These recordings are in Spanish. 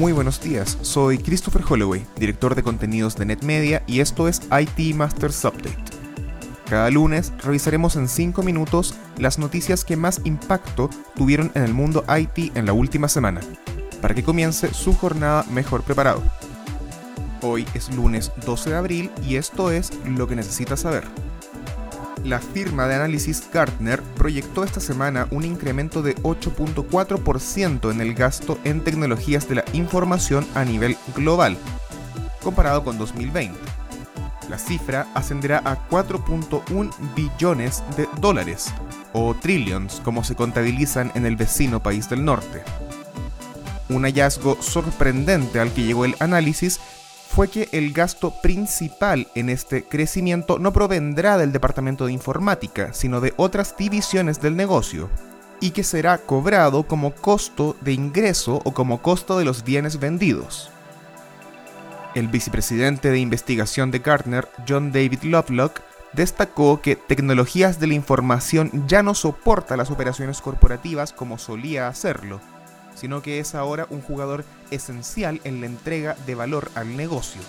Muy buenos días, soy Christopher Holloway, director de contenidos de NetMedia y esto es IT Masters Update. Cada lunes revisaremos en 5 minutos las noticias que más impacto tuvieron en el mundo IT en la última semana, para que comience su jornada mejor preparado. Hoy es lunes 12 de abril y esto es lo que necesitas saber. La firma de análisis Gartner proyectó esta semana un incremento de 8.4% en el gasto en tecnologías de la información a nivel global, comparado con 2020. La cifra ascenderá a 4.1 billones de dólares, o trillions como se contabilizan en el vecino país del norte. Un hallazgo sorprendente al que llegó el análisis fue que el gasto principal en este crecimiento no provendrá del departamento de informática, sino de otras divisiones del negocio, y que será cobrado como costo de ingreso o como costo de los bienes vendidos. El vicepresidente de investigación de Gartner, John David Lovelock, destacó que tecnologías de la información ya no soporta las operaciones corporativas como solía hacerlo, sino que es ahora un jugador esencial en la entrega de valor al negocio.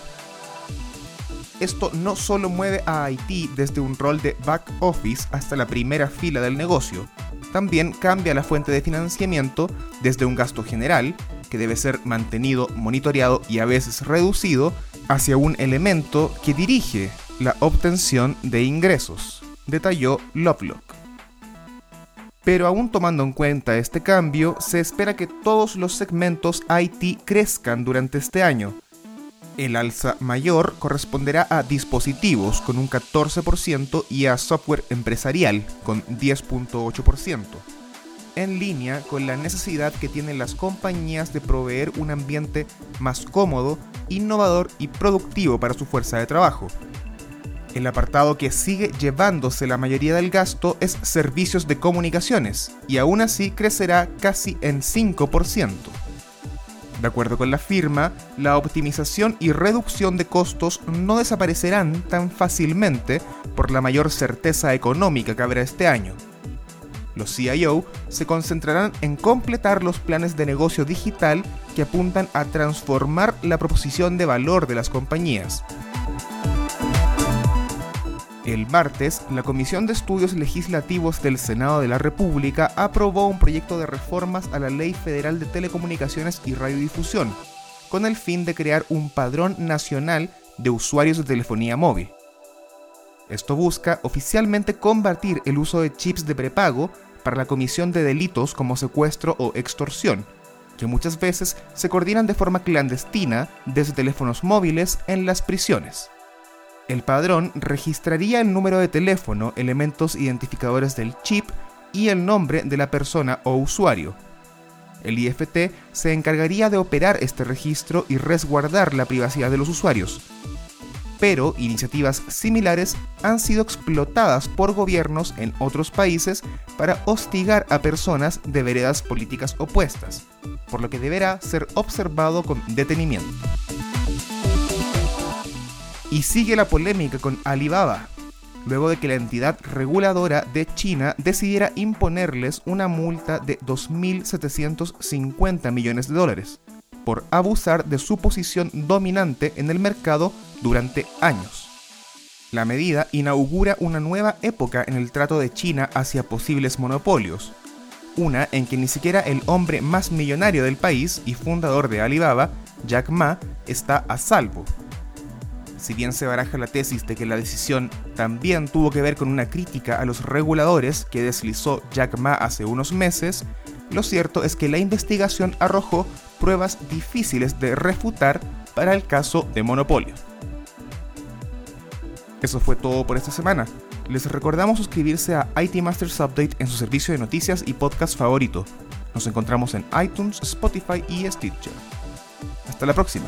Esto no solo mueve a IT desde un rol de back office hasta la primera fila del negocio, también cambia la fuente de financiamiento desde un gasto general, que debe ser mantenido, monitoreado y a veces reducido, hacia un elemento que dirige la obtención de ingresos, detalló Lovelock. Pero aún tomando en cuenta este cambio, se espera que todos los segmentos IT crezcan durante este año. El alza mayor corresponderá a dispositivos con un 14% y a software empresarial con 10.8%, en línea con la necesidad que tienen las compañías de proveer un ambiente más cómodo, innovador y productivo para su fuerza de trabajo. El apartado que sigue llevándose la mayoría del gasto es servicios de comunicaciones, y aún así crecerá casi en 5%. De acuerdo con la firma, la optimización y reducción de costos no desaparecerán tan fácilmente por la mayor certeza económica que habrá este año. Los CIO se concentrarán en completar los planes de negocio digital que apuntan a transformar la proposición de valor de las compañías. El martes, la Comisión de Estudios Legislativos del Senado de la República aprobó un proyecto de reformas a la Ley Federal de Telecomunicaciones y Radiodifusión, con el fin de crear un padrón nacional de usuarios de telefonía móvil. Esto busca oficialmente combatir el uso de chips de prepago para la comisión de delitos como secuestro o extorsión, que muchas veces se coordinan de forma clandestina desde teléfonos móviles en las prisiones. El padrón registraría el número de teléfono, elementos identificadores del chip y el nombre de la persona o usuario. El IFT se encargaría de operar este registro y resguardar la privacidad de los usuarios. Pero iniciativas similares han sido explotadas por gobiernos en otros países para hostigar a personas de veredas políticas opuestas, por lo que deberá ser observado con detenimiento. Y sigue la polémica con Alibaba, luego de que la entidad reguladora de China decidiera imponerles una multa de 2.750 millones de dólares por abusar de su posición dominante en el mercado durante años. La medida inaugura una nueva época en el trato de China hacia posibles monopolios, una en que ni siquiera el hombre más millonario del país y fundador de Alibaba, Jack Ma, está a salvo si bien se baraja la tesis de que la decisión también tuvo que ver con una crítica a los reguladores que deslizó Jack Ma hace unos meses, lo cierto es que la investigación arrojó pruebas difíciles de refutar para el caso de monopolio. Eso fue todo por esta semana. Les recordamos suscribirse a IT Masters Update en su servicio de noticias y podcast favorito. Nos encontramos en iTunes, Spotify y Stitcher. Hasta la próxima.